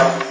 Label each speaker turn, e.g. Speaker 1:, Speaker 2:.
Speaker 1: Thank you.